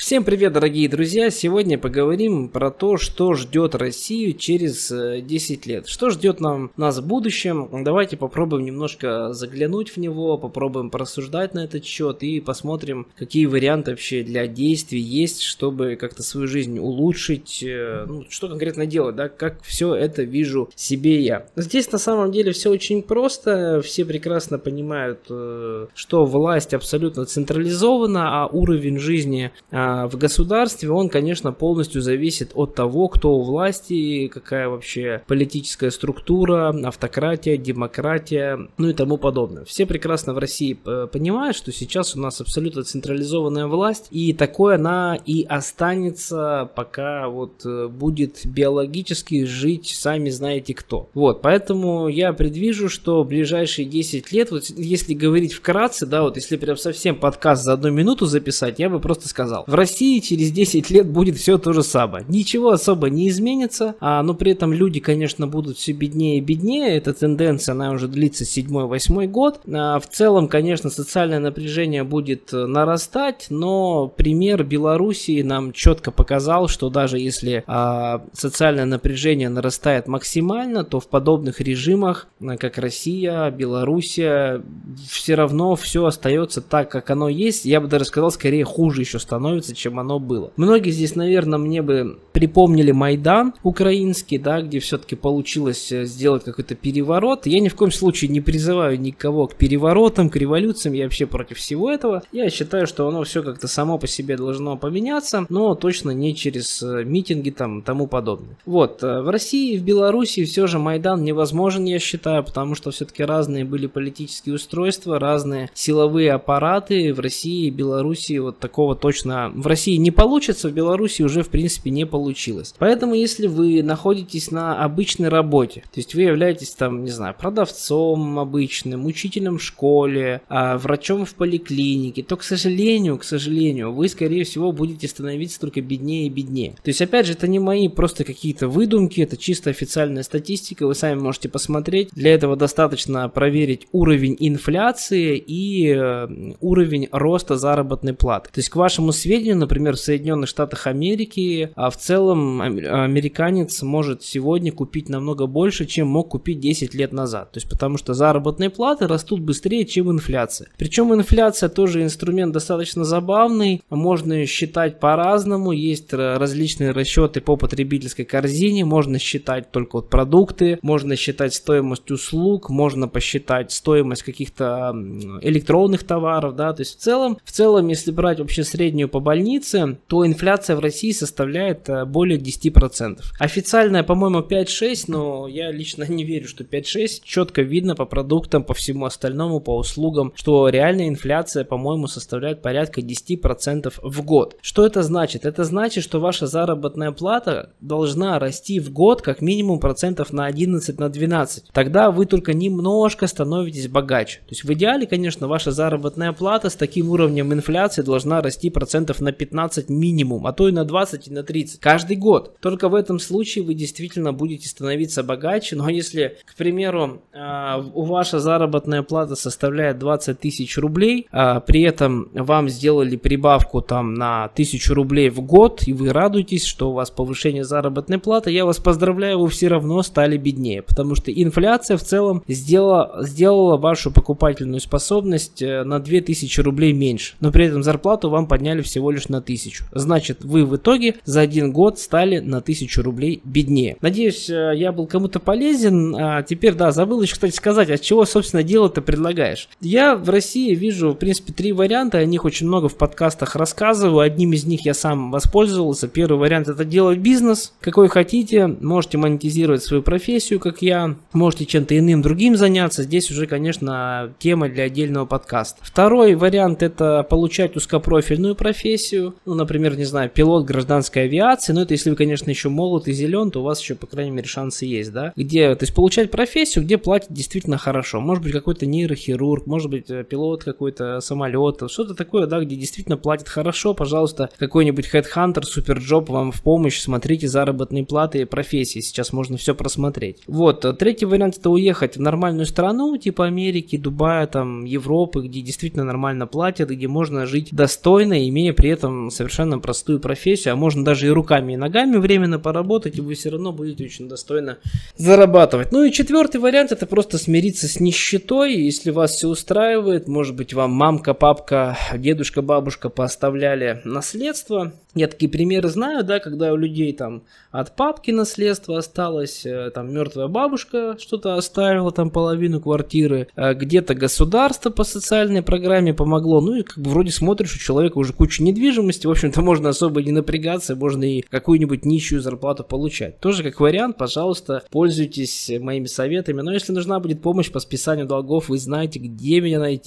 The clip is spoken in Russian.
Всем привет, дорогие друзья! Сегодня поговорим про то, что ждет Россию через 10 э, лет. Что ждет нам, нас в будущем? Давайте попробуем немножко заглянуть в него, попробуем порассуждать на этот счет и посмотрим, какие варианты вообще для действий есть, чтобы как-то свою жизнь улучшить, э, ну, что конкретно делать, да, как все это вижу себе я. Здесь на самом деле все очень просто, все прекрасно понимают, э, что власть абсолютно централизована, а уровень жизни а, в государстве он, конечно, полностью зависит от того, кто у власти, какая вообще политическая структура, автократия, демократия, ну и тому подобное. Все прекрасно в России э, понимают, что сейчас у нас абсолютно централизованная власть, и такое она и останется, пока вот э, будет биологически жить сами знаете кто. Вот, поэтому я предвижу, что в ближайшие 10 лет, вот если говорить вкратце, да, вот если прям совсем подкаст за одну минуту записать, я бы просто сказал, в России через 10 лет будет все то же самое. Ничего особо не изменится, а, но при этом люди, конечно, будут все беднее и беднее. Эта тенденция, она уже длится 7-8 год. А, в целом, конечно, социальное напряжение будет э, нарастать, но пример Белоруссии нам четко показал, что даже если а, социальное напряжение нарастает максимально, то в подобных режимах, э, как Россия, Белоруссия, все равно все остается так, как оно есть. Я бы даже сказал, скорее хуже еще становится становится, чем оно было. Многие здесь, наверное, мне бы припомнили Майдан украинский, да, где все-таки получилось э, сделать какой-то переворот. Я ни в коем случае не призываю никого к переворотам, к революциям, я вообще против всего этого. Я считаю, что оно все как-то само по себе должно поменяться, но точно не через э, митинги там тому подобное. Вот, э, в России и в Беларуси все же Майдан невозможен, я считаю, потому что все-таки разные были политические устройства, разные силовые аппараты в России и Беларуси вот такого точно в России не получится, в Беларуси уже в принципе не получилось. Поэтому если вы находитесь на обычной работе, то есть вы являетесь там, не знаю, продавцом обычным, учителем в школе, а, врачом в поликлинике, то, к сожалению, к сожалению, вы, скорее всего, будете становиться только беднее и беднее. То есть, опять же, это не мои просто какие-то выдумки, это чисто официальная статистика, вы сами можете посмотреть. Для этого достаточно проверить уровень инфляции и э, уровень роста заработной платы. То есть, к вашему сведению, сведению, например, в Соединенных Штатах Америки, а в целом американец может сегодня купить намного больше, чем мог купить 10 лет назад. То есть потому что заработные платы растут быстрее, чем инфляция. Причем инфляция тоже инструмент достаточно забавный, можно считать по-разному, есть различные расчеты по потребительской корзине, можно считать только вот продукты, можно считать стоимость услуг, можно посчитать стоимость каких-то электронных товаров, да, то есть в целом, в целом, если брать вообще среднюю по больнице, то инфляция в России составляет э, более 10%. Официальная, по-моему, 5-6, но я лично не верю, что 5-6. Четко видно по продуктам, по всему остальному, по услугам, что реальная инфляция, по-моему, составляет порядка 10% в год. Что это значит? Это значит, что ваша заработная плата должна расти в год как минимум процентов на 11, на 12. Тогда вы только немножко становитесь богаче. То есть в идеале, конечно, ваша заработная плата с таким уровнем инфляции должна расти процентов на на 15 минимум, а то и на 20 и на 30 каждый год. Только в этом случае вы действительно будете становиться богаче. Но если, к примеру, а, у ваша заработная плата составляет 20 тысяч рублей, а, при этом вам сделали прибавку там на 1000 рублей в год, и вы радуетесь, что у вас повышение заработной платы, я вас поздравляю, вы все равно стали беднее, потому что инфляция в целом сделала, сделала вашу покупательную способность э, на 2000 рублей меньше, но при этом зарплату вам подняли всего лишь на 1000. Значит, вы в итоге за один год стали на 1000 рублей беднее. Надеюсь, э, я был кому-то полезен. А теперь, да, забыл еще, кстати, сказать, от чего, собственно, дело ты предлагаешь. Я в России вижу, в принципе, три варианта. О них очень много в подкастах рассказываю. Одним из них я сам воспользовался. Первый вариант это делать бизнес, какой хотите. Можете монетизировать свою профессию, как я. Можете чем-то иным другим заняться. Здесь уже, конечно, тема для отдельного подкаста. Второй вариант это получать узкопрофильную профессию профессию, ну, например, не знаю, пилот гражданской авиации, но это если вы, конечно, еще молод и зелен, то у вас еще, по крайней мере, шансы есть, да, где, то есть получать профессию, где платят действительно хорошо, может быть, какой-то нейрохирург, может быть, э, пилот какой-то самолета, что-то такое, да, где действительно платят хорошо, пожалуйста, какой-нибудь Headhunter, Superjob вам в помощь, смотрите заработные платы и профессии, сейчас можно все просмотреть. Вот, э, третий вариант это уехать в нормальную страну, типа Америки, Дубая, там, Европы, где действительно нормально платят, где можно жить достойно, имея при этом совершенно простую профессию, а можно даже и руками, и ногами временно поработать, и вы все равно будете очень достойно зарабатывать. Ну и четвертый вариант это просто смириться с нищетой, если вас все устраивает, может быть вам мамка, папка, дедушка, бабушка поставляли наследство. Я такие примеры знаю, да, когда у людей там от папки наследство осталось, э, там мертвая бабушка что-то оставила, там половину квартиры, э, где-то государство по социальной программе помогло, ну и как бы вроде смотришь, у человека уже куча недвижимости, в общем-то можно особо не напрягаться, можно и какую-нибудь нищую зарплату получать. Тоже как вариант, пожалуйста, пользуйтесь моими советами, но если нужна будет помощь по списанию долгов, вы знаете, где меня найти.